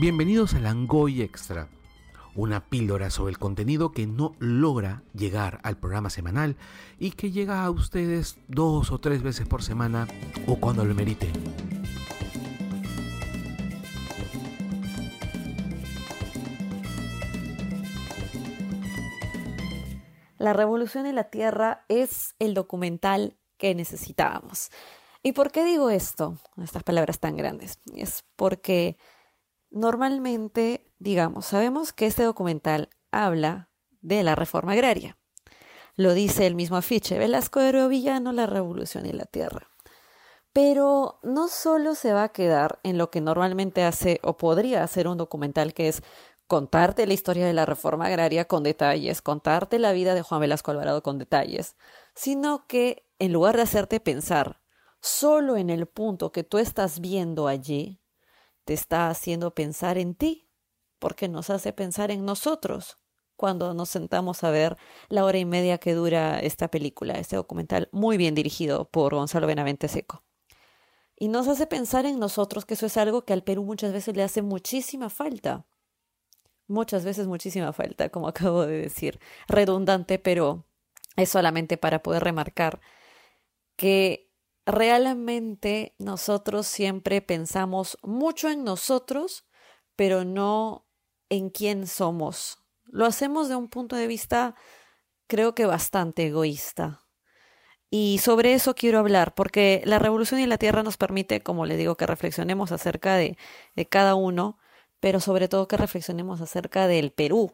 Bienvenidos a Langoy Extra, una píldora sobre el contenido que no logra llegar al programa semanal y que llega a ustedes dos o tres veces por semana o cuando lo meriten. La Revolución en la Tierra es el documental que necesitábamos. ¿Y por qué digo esto? Estas palabras tan grandes. Es porque normalmente, digamos, sabemos que este documental habla de la reforma agraria. Lo dice el mismo afiche, Velasco de Villano, la revolución en la tierra. Pero no solo se va a quedar en lo que normalmente hace o podría hacer un documental, que es contarte la historia de la reforma agraria con detalles, contarte la vida de Juan Velasco Alvarado con detalles, sino que en lugar de hacerte pensar solo en el punto que tú estás viendo allí, te está haciendo pensar en ti, porque nos hace pensar en nosotros cuando nos sentamos a ver la hora y media que dura esta película, este documental muy bien dirigido por Gonzalo Benavente Seco. Y nos hace pensar en nosotros, que eso es algo que al Perú muchas veces le hace muchísima falta muchas veces muchísima falta, como acabo de decir, redundante, pero es solamente para poder remarcar que realmente nosotros siempre pensamos mucho en nosotros, pero no en quién somos. Lo hacemos de un punto de vista creo que bastante egoísta. Y sobre eso quiero hablar, porque la revolución en la Tierra nos permite, como le digo, que reflexionemos acerca de, de cada uno, pero sobre todo que reflexionemos acerca del Perú,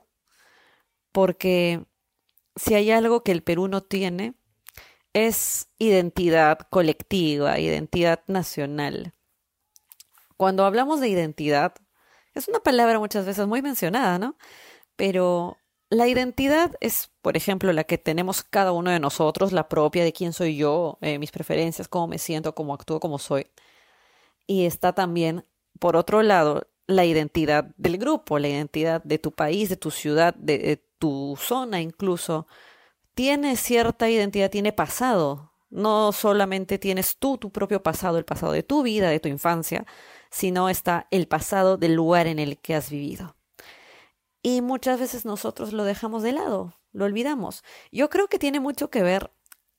porque si hay algo que el Perú no tiene, es identidad colectiva, identidad nacional. Cuando hablamos de identidad, es una palabra muchas veces muy mencionada, ¿no? Pero la identidad es, por ejemplo, la que tenemos cada uno de nosotros, la propia de quién soy yo, eh, mis preferencias, cómo me siento, cómo actúo, cómo soy. Y está también, por otro lado, la identidad del grupo, la identidad de tu país, de tu ciudad, de, tu zona incluso. Tiene cierta identidad, tiene pasado. No solamente tienes tú tu propio pasado, el pasado de tu vida, de tu infancia, sino está el pasado del lugar en el que has vivido. Y muchas veces nosotros lo dejamos de lado, lo olvidamos. Yo creo que tiene mucho que ver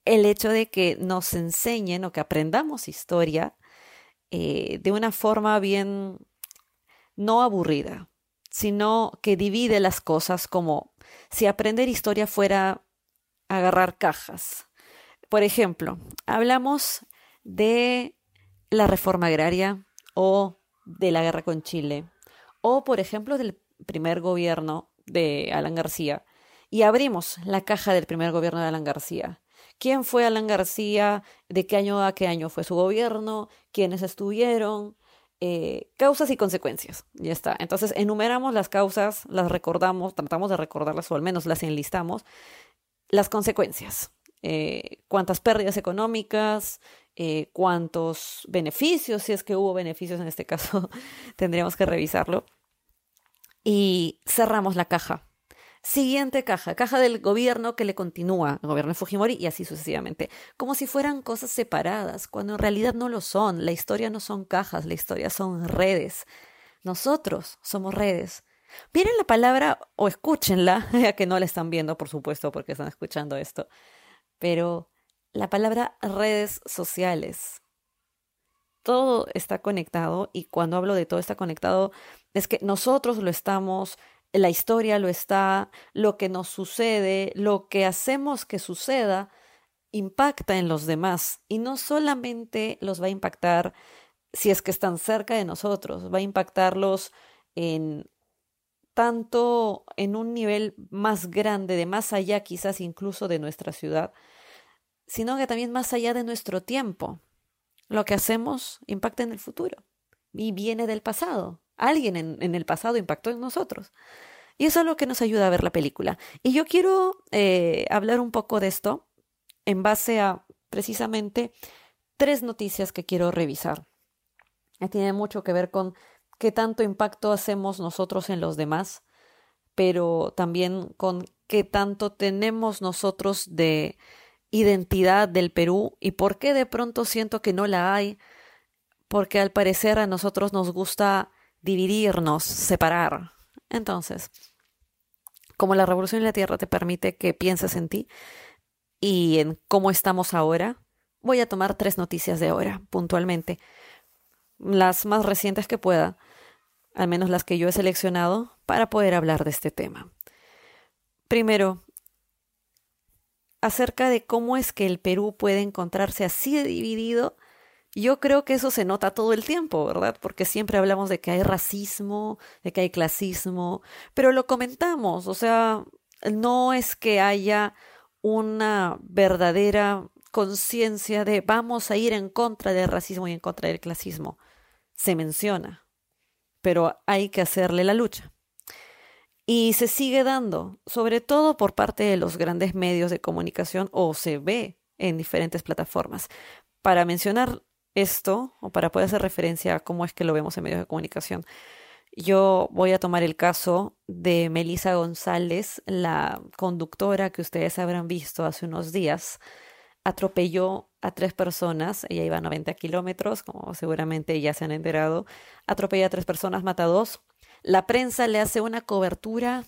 el hecho de que nos enseñen o que aprendamos historia eh, de una forma bien no aburrida, sino que divide las cosas como si aprender historia fuera agarrar cajas. Por ejemplo, hablamos de la reforma agraria o de la guerra con Chile, o por ejemplo del primer gobierno de Alan García, y abrimos la caja del primer gobierno de Alan García. ¿Quién fue Alan García? ¿De qué año a qué año fue su gobierno? ¿Quiénes estuvieron? Eh, causas y consecuencias. Ya está. Entonces enumeramos las causas, las recordamos, tratamos de recordarlas o al menos las enlistamos. Las consecuencias. Eh, cuántas pérdidas económicas, eh, cuántos beneficios, si es que hubo beneficios en este caso, tendríamos que revisarlo. Y cerramos la caja Siguiente caja, caja del gobierno que le continúa, el gobierno de Fujimori y así sucesivamente, como si fueran cosas separadas, cuando en realidad no lo son. La historia no son cajas, la historia son redes. Nosotros somos redes. Miren la palabra o escúchenla, ya que no la están viendo, por supuesto, porque están escuchando esto, pero la palabra redes sociales. Todo está conectado y cuando hablo de todo está conectado es que nosotros lo estamos la historia lo está, lo que nos sucede, lo que hacemos que suceda, impacta en los demás y no solamente los va a impactar si es que están cerca de nosotros, va a impactarlos en tanto en un nivel más grande, de más allá quizás incluso de nuestra ciudad, sino que también más allá de nuestro tiempo. Lo que hacemos impacta en el futuro y viene del pasado. Alguien en, el pasado impactó en nosotros. Y eso es lo que nos ayuda a ver la película. Y yo quiero eh, hablar un poco de esto en base a precisamente tres noticias que quiero revisar. Tiene mucho que ver con qué tanto impacto hacemos nosotros en los demás, pero también con qué tanto tenemos nosotros de identidad del Perú y por qué de pronto siento que no la hay, porque al parecer a nosotros nos gusta dividirnos, separar. Entonces, como la revolución en la Tierra te permite que pienses en ti y en cómo estamos ahora, voy a tomar tres noticias de ahora, puntualmente, las más recientes que pueda, al menos las que yo he seleccionado, para poder hablar de este tema. Primero, acerca de cómo es que el Perú puede encontrarse así dividido yo creo que eso se nota todo el tiempo, ¿verdad? Porque siempre hablamos de que hay racismo, de que hay clasismo, pero lo comentamos, o sea, no es que haya una verdadera conciencia de vamos a ir en contra del racismo y en contra del clasismo. Se menciona, pero hay que hacerle la lucha. Y se sigue dando, sobre todo por parte de los grandes medios de comunicación o se ve en diferentes plataformas. Para mencionar esto, o para poder hacer referencia a cómo es que lo vemos en medios de comunicación, yo voy a tomar el caso de Melisa González, la conductora que ustedes habrán visto hace unos días. Atropelló a tres personas, ella iba a 90 kilómetros, como seguramente ya se han enterado. Atropelló a tres personas, mata a dos. La prensa le hace una cobertura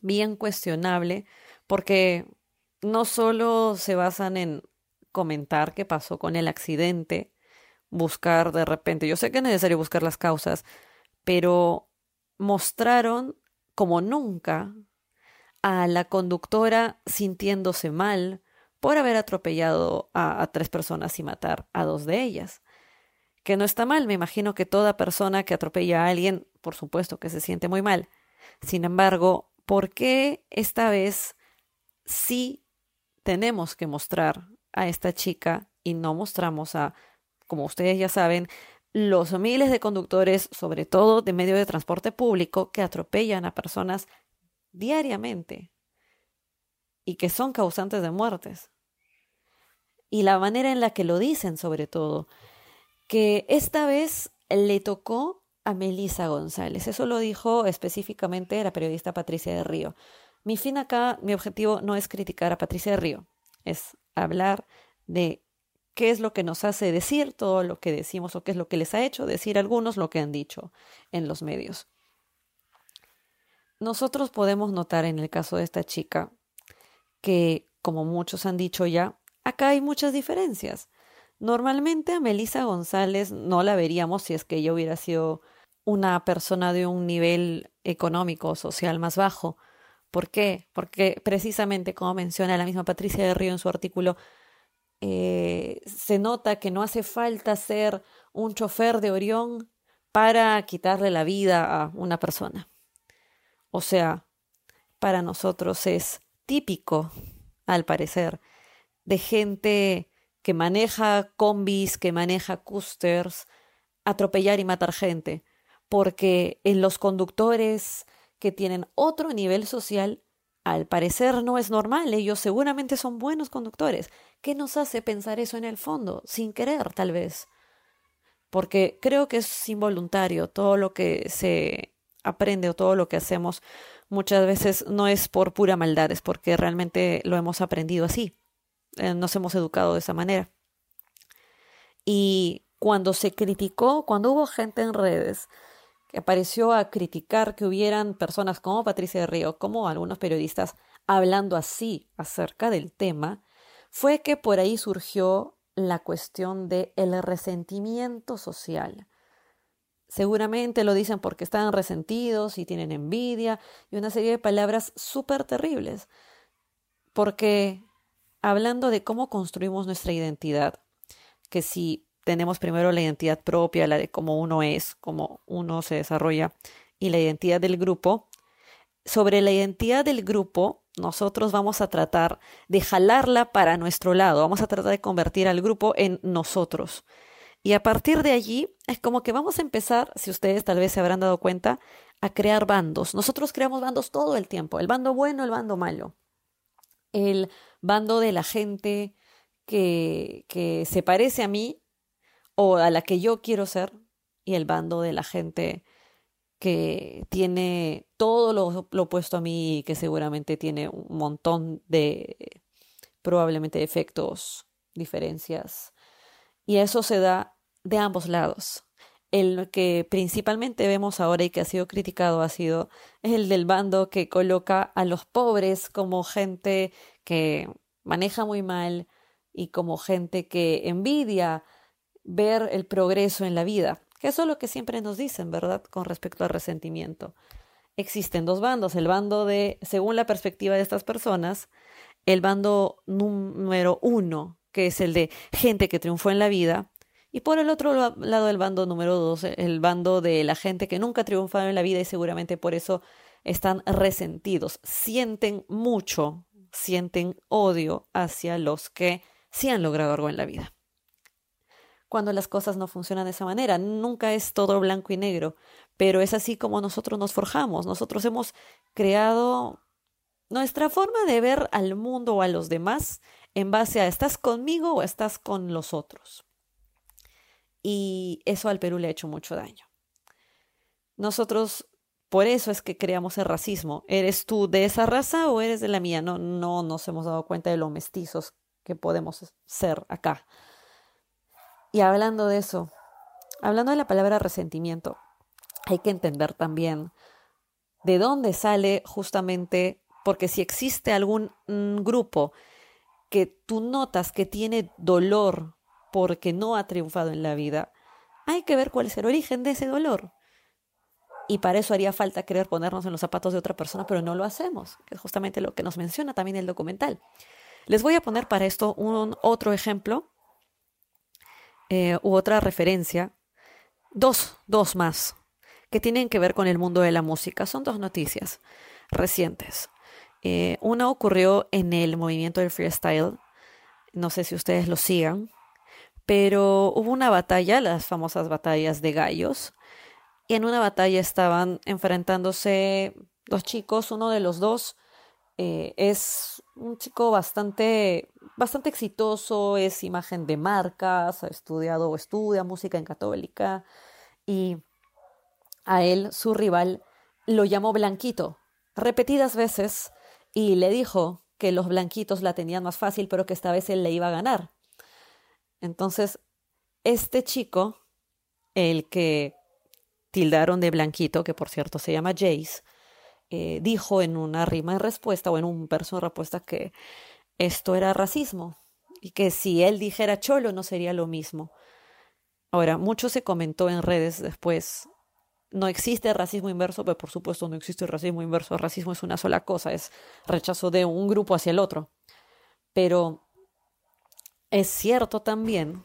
bien cuestionable, porque no solo se basan en comentar qué pasó con el accidente, buscar de repente, yo sé que es necesario buscar las causas, pero mostraron como nunca a la conductora sintiéndose mal por haber atropellado a, tres personas y matar a dos de ellas. Que no está mal, me imagino que toda persona que atropella a alguien, por supuesto que se siente muy mal. Sin embargo, ¿por qué esta vez sí tenemos que mostrar a esta chica y no mostramos a, como ustedes ya saben, los miles de conductores, sobre todo de medio de transporte público, que atropellan a personas diariamente y que son causantes de muertes. Y la manera en la que lo dicen, sobre todo, que esta vez le tocó a Melisa González. Eso lo dijo específicamente la periodista Patricia de Río. Mi fin acá, mi objetivo no es criticar a Patricia de Río, es hablar de qué es lo que nos hace decir todo lo que decimos o qué es lo que les ha hecho decir algunos lo que han dicho en los medios. Nosotros podemos notar en el caso de esta chica que, como muchos han dicho ya, acá hay muchas diferencias. Normalmente a Melisa González no la veríamos si es que ella hubiera sido una persona de un nivel económico o social más bajo, ¿Por qué? Porque precisamente, como menciona la misma Patricia de Río en su artículo, eh, se nota que no hace falta ser un chofer de Orión para quitarle la vida a una persona. O sea, para nosotros es típico, al parecer, de gente que maneja combis, que maneja coasters, atropellar y matar gente, porque en los conductores que tienen otro nivel social, al parecer no es normal. Ellos seguramente son buenos conductores. ¿Qué nos hace pensar eso en el fondo? Sin querer, tal vez. Porque creo que es involuntario. Todo lo que se aprende o todo lo que hacemos muchas veces no es por pura maldad, es porque realmente lo hemos aprendido así. Eh, nos hemos educado de esa manera. Y cuando se criticó, cuando hubo gente en redes que apareció a criticar que hubieran personas como Patricia de Río, como algunos periodistas, hablando así acerca del tema, fue que por ahí surgió la cuestión del el resentimiento social. Seguramente lo dicen porque están resentidos y tienen envidia y una serie de palabras súper terribles. Porque hablando de cómo construimos nuestra identidad, que si tenemos primero la identidad propia, la de cómo uno es, cómo uno se desarrolla, y la identidad del grupo. Sobre la identidad del grupo, nosotros vamos a tratar de jalarla para nuestro lado, vamos a tratar de convertir al grupo en nosotros. Y a partir de allí es como que vamos a empezar, si ustedes tal vez se habrán dado cuenta, a crear bandos. Nosotros creamos bandos todo el tiempo, el bando bueno, el bando malo. El bando de la gente que, que se parece a mí o a la que yo quiero ser y el bando de la gente que tiene todo lo, opuesto a mí y que seguramente tiene un montón de probablemente defectos, diferencias. Y eso se da de ambos lados. el que principalmente vemos ahora y que ha sido criticado ha sido el del bando que coloca a los pobres como gente que maneja muy mal y como gente que envidia ver el progreso en la vida, que eso es lo que siempre nos dicen, ¿verdad? Con respecto al resentimiento. Existen dos bandos, el bando de, según la perspectiva de estas personas, el bando número uno, que es el de gente que triunfó en la vida, y por el otro lado, el bando número dos, el bando de la gente que nunca ha triunfado en la vida y seguramente por eso están resentidos, sienten mucho, sienten odio hacia los que sí han logrado algo en la vida. Cuando las cosas no funcionan de esa manera, nunca es todo blanco y negro, pero es así como nosotros nos forjamos. Nosotros hemos creado nuestra forma de ver al mundo o a los demás en base a estás conmigo o estás con los otros y eso al Perú le ha hecho mucho daño. Nosotros, por eso es que creamos el racismo. ¿Eres tú de esa raza o eres de la mía? No, no nos hemos dado cuenta de lo mestizos que podemos ser acá. Y hablando de eso, hablando de la palabra resentimiento, hay que entender también de dónde sale justamente, porque si existe algún mm, grupo que tú notas que tiene dolor porque no ha triunfado en la vida, hay que ver cuál es el origen de ese dolor. Y para eso haría falta querer ponernos en los zapatos de otra persona, pero no lo hacemos, que es justamente lo que nos menciona también el documental. Les voy a poner para esto un otro ejemplo eh, u otra referencia, dos, dos más, que tienen que ver con el mundo de la música. Son dos noticias recientes. Eh, una ocurrió en el movimiento del freestyle, no sé si ustedes lo sigan, pero hubo una batalla, las famosas batallas de gallos, en una batalla estaban enfrentándose dos chicos, uno de los dos eh, es un chico bastante, bastante exitoso, es imagen de marcas, ha estudiado o estudia música en católica, y a él, su rival, lo llamó Blanquito repetidas veces y le dijo que los blanquitos la tenían más fácil, pero que esta vez él le iba a ganar. Entonces, este chico, el que tildaron de blanquito, que por cierto se llama Jace, eh, dijo en una rima en respuesta o en un verso en respuesta que esto era racismo y que si él dijera cholo no sería lo mismo. Ahora, mucho se comentó en redes después. No existe racismo inverso, pero por supuesto no existe racismo inverso. El racismo es una sola cosa, es rechazo de un grupo hacia el otro. Pero es cierto también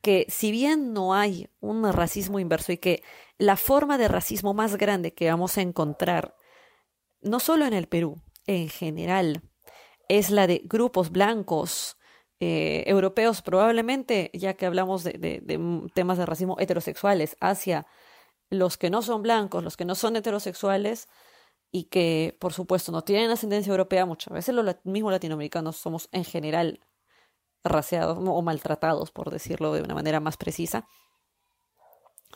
que si bien no hay un racismo inverso y que la forma de racismo más grande que vamos a encontrar, no solo en el Perú, en general, es la de grupos blancos, eh, europeos probablemente, ya que hablamos de, de, temas de racismo heterosexuales, hacia los que no son blancos, los que no son heterosexuales y que, por supuesto, no tienen ascendencia europea, muchas veces los mismos latinoamericanos somos en general raciados o maltratados, por decirlo de una manera más precisa.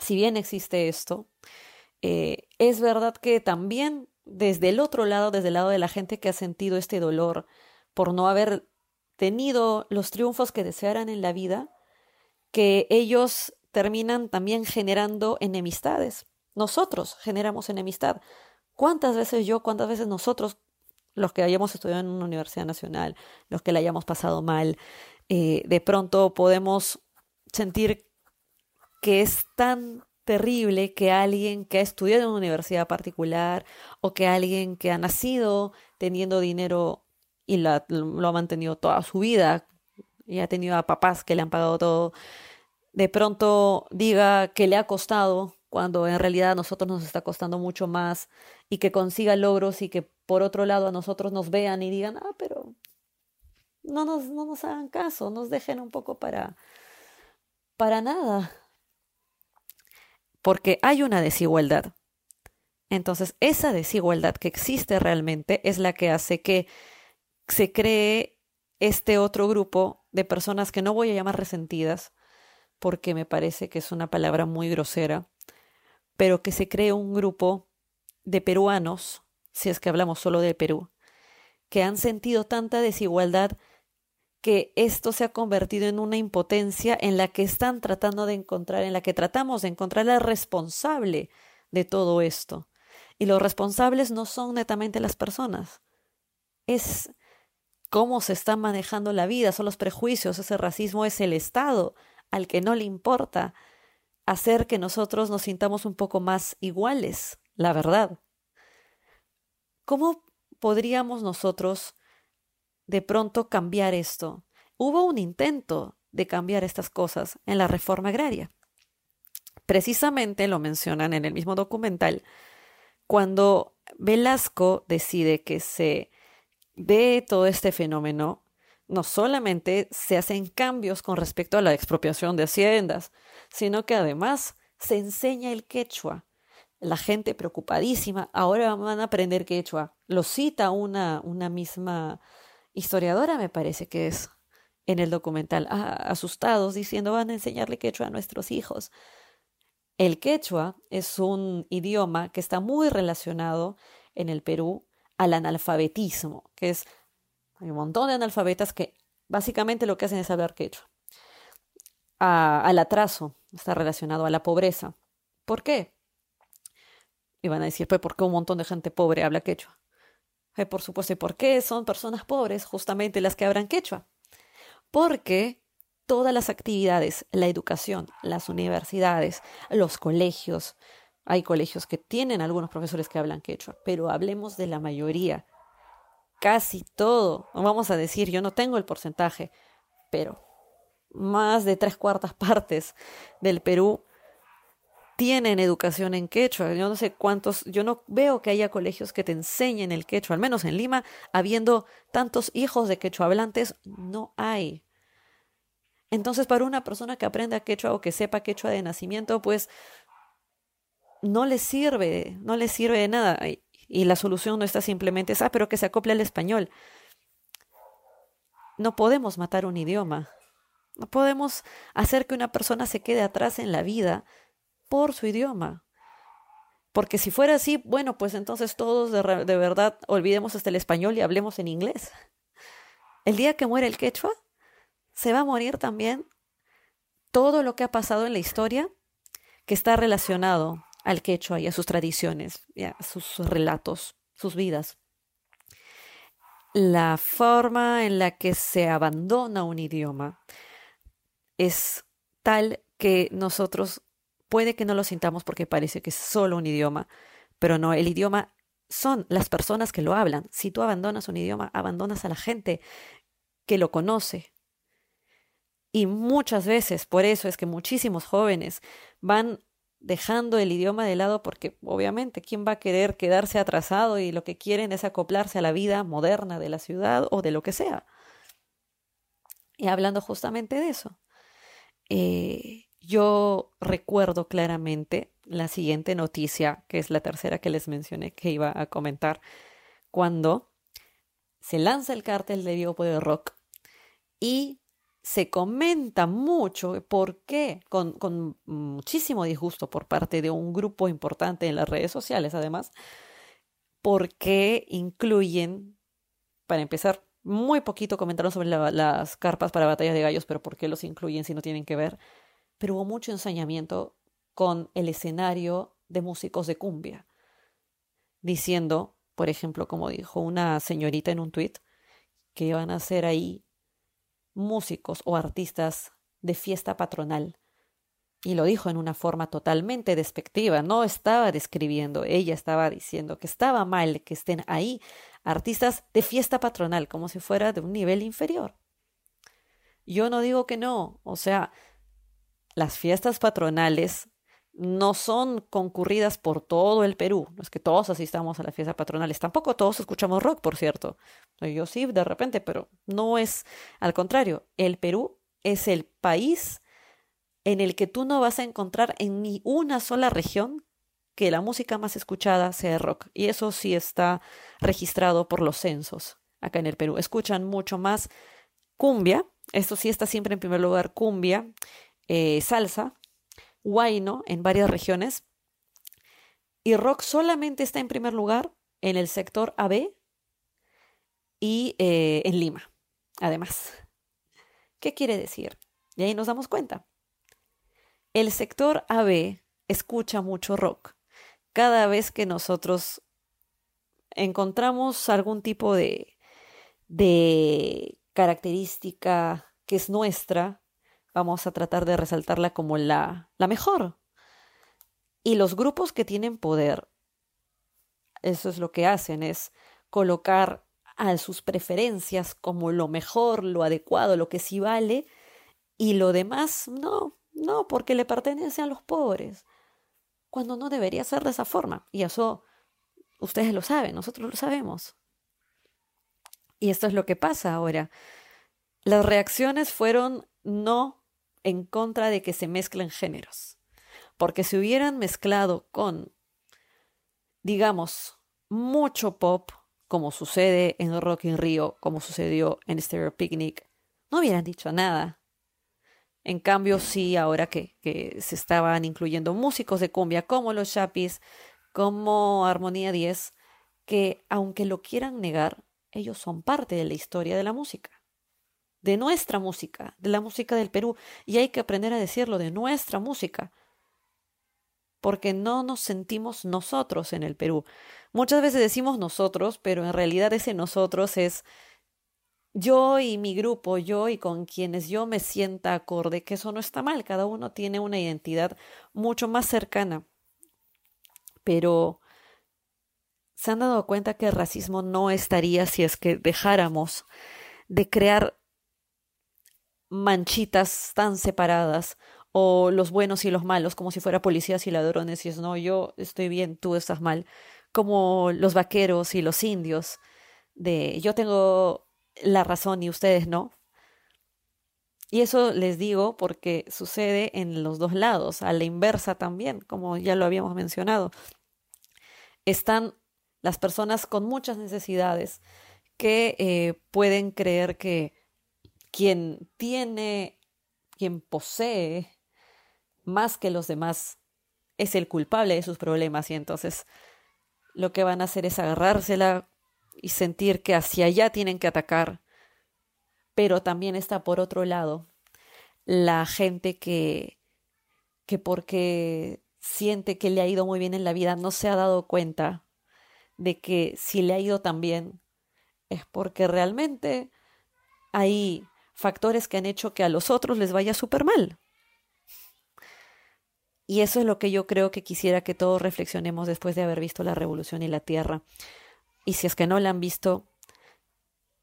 Si bien existe esto, eh, es verdad que también desde el otro lado, desde el lado de la gente que ha sentido este dolor por no haber tenido los triunfos que desearan en la vida, que ellos terminan también generando enemistades. Nosotros generamos enemistad. ¿Cuántas veces yo, cuántas veces nosotros, los que hayamos estudiado en una universidad nacional, los que la hayamos pasado mal, eh, de pronto podemos sentir que es tan terrible que alguien que ha estudiado en una universidad particular o que alguien que ha nacido teniendo dinero y lo ha mantenido toda su vida y ha tenido a papás que le han pagado todo, de pronto diga que le ha costado cuando en realidad a nosotros nos está costando mucho más y que consiga logros y que por otro lado a nosotros nos vean y digan, ah, pero no nos, no nos hagan caso, nos dejen un poco para, para nada. Porque hay una desigualdad. Entonces, esa desigualdad que existe realmente es la que hace que se cree este otro grupo de personas que no voy a llamar resentidas, porque me parece que es una palabra muy grosera, pero que se cree un grupo de peruanos, si es que hablamos solo de Perú, que han sentido tanta desigualdad que esto se ha convertido en una impotencia en la que están tratando de encontrar, en la que tratamos de encontrar al responsable de todo esto. Y los responsables no son netamente las personas, es cómo se está manejando la vida, son los prejuicios, ese racismo es el Estado al que no le importa hacer que nosotros nos sintamos un poco más iguales, la verdad. ¿Cómo podríamos nosotros de pronto cambiar esto? Hubo un intento de cambiar estas cosas en la reforma agraria. Precisamente lo mencionan en el mismo documental, cuando Velasco decide que se dé todo este fenómeno, no solamente se hacen cambios con respecto a la expropiación de haciendas, sino que además se enseña el quechua. La gente preocupadísima, ahora van a aprender quechua. Lo cita una, una misma historiadora, me parece que es, en el documental, asustados, diciendo van a enseñarle quechua a nuestros hijos. El quechua es un idioma que está muy relacionado en el Perú al analfabetismo, que es hay un montón de analfabetas que básicamente lo que hacen es hablar quechua. al atraso, está relacionado a la pobreza. ¿Por qué? Y van a decir, pues, ¿por qué un montón de gente pobre habla quechua? Por supuesto, ¿y por qué son personas pobres justamente las que hablan quechua? Porque todas las actividades, la educación, las universidades, los colegios, hay colegios que tienen algunos profesores que hablan quechua, pero hablemos de la mayoría casi todo, vamos a decir, yo no tengo el porcentaje, pero más de tres cuartas partes del Perú tienen educación en quechua. Yo no sé cuántos, yo no veo que haya colegios que te enseñen el quechua, al menos en Lima, habiendo tantos hijos de quechua hablantes, no hay. Entonces, para una persona que aprenda quechua o que sepa quechua de nacimiento, pues no le sirve, no le sirve de nada. Y la solución no está simplemente esa, ah, pero que se acople al español. No podemos matar un idioma. No podemos hacer que una persona se quede atrás en la vida por su idioma. Porque si fuera así, bueno, pues entonces todos de, de, verdad olvidemos hasta el español y hablemos en inglés. El día que muere el quechua, se va a morir también todo lo que ha pasado en la historia que está relacionado al quechua y a sus tradiciones, y a sus relatos, sus vidas. La forma en la que se abandona un idioma es tal que nosotros puede que no lo sintamos porque parece que es solo un idioma, pero no, el idioma son las personas que lo hablan. Si tú abandonas un idioma, abandonas a la gente que lo conoce. Y muchas veces, por eso es que muchísimos jóvenes van dejando el idioma de lado porque obviamente quién va a querer quedarse atrasado y lo que quieren es acoplarse a la vida moderna de la ciudad o de lo que sea. Y hablando justamente de eso, eh, yo recuerdo claramente la siguiente noticia, que es la tercera que les mencioné que iba a comentar, cuando se lanza el cártel de Vivo de Rock y se comenta mucho por qué, con, con, muchísimo disgusto por parte de un grupo importante en las redes sociales, además, por qué incluyen, para empezar, muy poquito comentaron sobre las carpas para batallas de gallos, pero por qué los incluyen si no tienen que ver. Pero hubo mucho ensañamiento con el escenario de músicos de cumbia, diciendo, por ejemplo, como dijo una señorita en un tuit, que iban a hacer ahí músicos o artistas de fiesta patronal. Y lo dijo en una forma totalmente despectiva, no estaba describiendo, ella estaba diciendo que estaba mal que estén ahí artistas de fiesta patronal, como si fuera de un nivel inferior. Yo no digo que no, o sea, las fiestas patronales no son concurridas por todo el Perú. No es que todos asistamos a las fiestas patronales. Tampoco todos escuchamos rock, por cierto. Yo sí, de repente, pero no es al contrario. El Perú es el país en el que tú no vas a encontrar en ni una sola región que la música más escuchada sea rock. Y eso sí está registrado por los censos acá en el Perú. Escuchan mucho más cumbia. Esto sí está siempre en primer lugar cumbia, eh, salsa, Huayno en varias regiones. Y rock solamente está en primer lugar en el sector AB y eh, en Lima, además. ¿Qué quiere decir? Y ahí nos damos cuenta. El sector AB escucha mucho rock. Cada vez que nosotros encontramos algún tipo de, de característica que es nuestra, vamos a tratar de resaltarla como la, la mejor. Y los grupos que tienen poder, eso es lo que hacen, es colocar a sus preferencias como lo mejor, lo adecuado, lo que sí vale, y lo demás no, no, porque le pertenece a los pobres, cuando no debería ser de esa forma. Y eso ustedes lo saben, nosotros lo sabemos. Y esto es lo que pasa ahora. Las reacciones fueron no en contra de que se mezclen géneros, porque si hubieran mezclado con, digamos, mucho pop, como sucede en Rock in Rio, como sucedió en Stereo Picnic, no hubieran dicho nada. En cambio, sí, ahora que, que se estaban incluyendo músicos de cumbia como los Chapis, como Armonía 10, que aunque lo quieran negar, ellos son parte de la historia de la música, de nuestra música, de la música del Perú, y hay que aprender a decirlo, de nuestra música, porque no nos sentimos nosotros en el Perú. Muchas veces decimos nosotros, pero en realidad ese nosotros es yo y mi grupo, yo y con quienes yo me sienta acorde, que eso no está mal, cada uno tiene una identidad mucho más cercana. Pero se han dado cuenta que el racismo no estaría si es que dejáramos de crear manchitas tan separadas o los buenos y los malos como si fuera policías y ladrones y es no, yo estoy bien, tú estás mal, como los vaqueros y los indios de yo tengo la razón y ustedes no. Y eso les digo porque sucede en los dos lados, a la inversa también, como ya lo habíamos mencionado. Están las personas con muchas necesidades que eh, pueden creer que quien tiene, quien posee más que los demás es el culpable de sus problemas y entonces lo que van a hacer es agarrársela y sentir que hacia allá tienen que atacar. Pero también está por otro lado la gente que, que porque siente que le ha ido muy bien en la vida no se ha dado cuenta de que si le ha ido tan bien es porque realmente hay factores que han hecho que a los otros les vaya súper mal. Y eso es lo que yo creo que quisiera que todos reflexionemos después de haber visto la revolución y la tierra. Y si es que no la han visto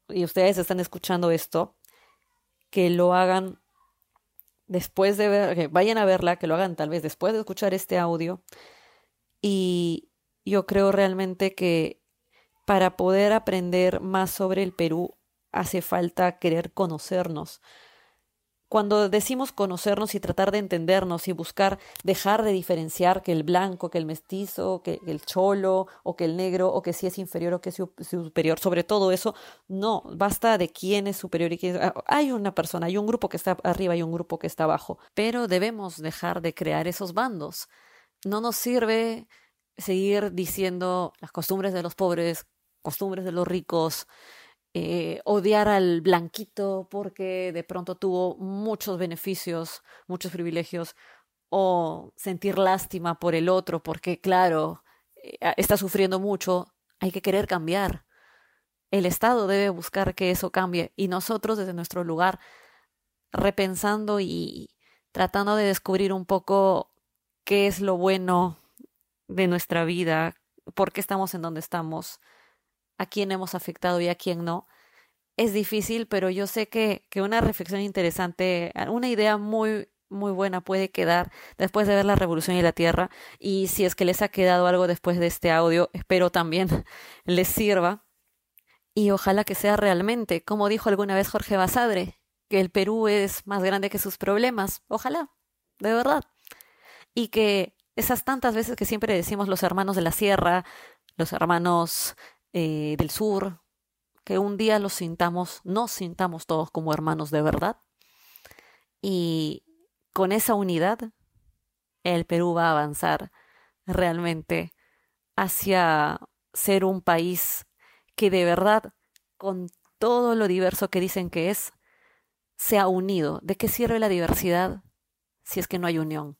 y ustedes están escuchando esto, que lo hagan después de ver, que vayan a verla, que lo hagan tal vez después de escuchar este audio. Y yo creo realmente que para poder aprender más sobre el Perú hace falta querer conocernos, cuando decimos conocernos y tratar de entendernos y buscar dejar de diferenciar que el blanco, que el mestizo, que el cholo o que el negro o que si es inferior o que es superior, sobre todo eso, no, basta de quién es superior y quién es... Ah, hay una persona, hay un grupo que está arriba y un grupo que está abajo, pero debemos dejar de crear esos bandos. No nos sirve seguir diciendo las costumbres de los pobres, costumbres de los ricos, eh, odiar al blanquito porque de pronto tuvo muchos beneficios, muchos privilegios, o sentir lástima por el otro porque, claro, eh, está sufriendo mucho, hay que querer cambiar. El Estado debe buscar que eso cambie y nosotros desde nuestro lugar, repensando y tratando de descubrir un poco qué es lo bueno de nuestra vida, por qué estamos en donde estamos, a quién hemos afectado y a quién no. Es difícil, pero yo sé que, que una reflexión interesante, una idea muy, muy buena puede quedar después de ver la Revolución y la Tierra. Y si es que les ha quedado algo después de este audio, espero también les sirva. Y ojalá que sea realmente, como dijo alguna vez Jorge Basadre, que el Perú es más grande que sus problemas. Ojalá, de verdad. Y que esas tantas veces que siempre decimos los hermanos de la sierra, los hermanos eh, del sur, que un día los sintamos, nos sintamos todos como hermanos de verdad. Y con esa unidad, el Perú va a avanzar realmente hacia ser un país que de verdad, con todo lo diverso que dicen que es, se ha unido. ¿De qué sirve la diversidad si es que no hay unión?